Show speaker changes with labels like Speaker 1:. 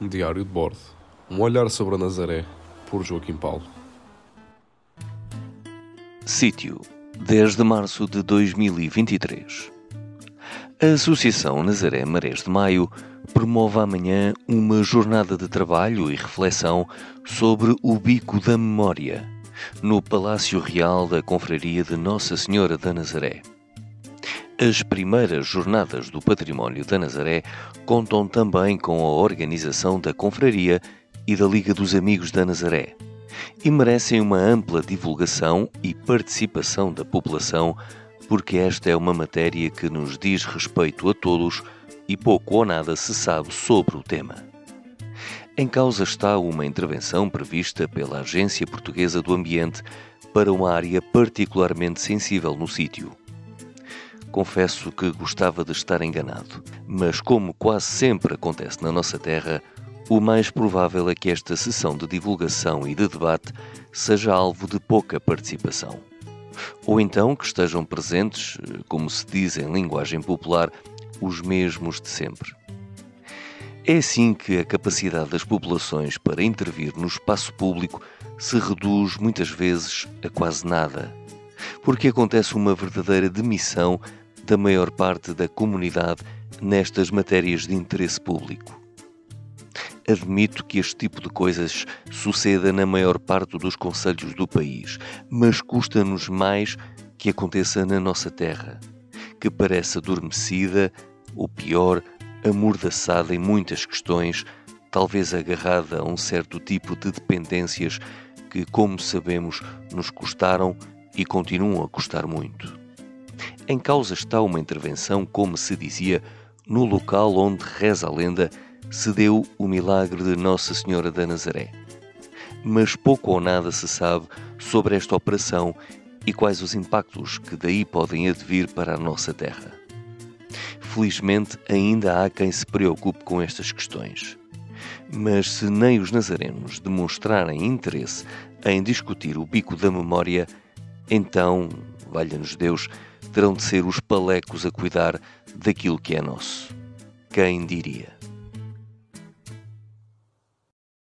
Speaker 1: Um diário de bordo. Um olhar sobre a Nazaré, por Joaquim Paulo.
Speaker 2: Sítio, 10 de março de 2023. A Associação Nazaré Marés de Maio promove amanhã uma jornada de trabalho e reflexão sobre o Bico da Memória, no Palácio Real da Confraria de Nossa Senhora da Nazaré. As primeiras Jornadas do Património da Nazaré contam também com a organização da Confraria e da Liga dos Amigos da Nazaré e merecem uma ampla divulgação e participação da população, porque esta é uma matéria que nos diz respeito a todos e pouco ou nada se sabe sobre o tema. Em causa está uma intervenção prevista pela Agência Portuguesa do Ambiente para uma área particularmente sensível no sítio confesso que gostava de estar enganado. Mas, como quase sempre acontece na nossa terra, o mais provável é que esta sessão de divulgação e de debate seja alvo de pouca participação. Ou então que estejam presentes, como se diz em linguagem popular, os mesmos de sempre. É assim que a capacidade das populações para intervir no espaço público se reduz muitas vezes a quase nada, porque acontece uma verdadeira demissão da maior parte da comunidade nestas matérias de interesse público. Admito que este tipo de coisas suceda na maior parte dos conselhos do país, mas custa-nos mais que aconteça na nossa terra, que parece adormecida, ou pior, amordaçada em muitas questões, talvez agarrada a um certo tipo de dependências que, como sabemos, nos custaram e continuam a custar muito. Em causa está uma intervenção, como se dizia, no local onde, reza a lenda, se deu o milagre de Nossa Senhora da Nazaré. Mas pouco ou nada se sabe sobre esta operação e quais os impactos que daí podem advir para a nossa terra. Felizmente, ainda há quem se preocupe com estas questões. Mas se nem os nazarenos demonstrarem interesse em discutir o bico da memória, então, valha-nos Deus, terão de ser os palecos a cuidar daquilo que é nosso. Quem diria?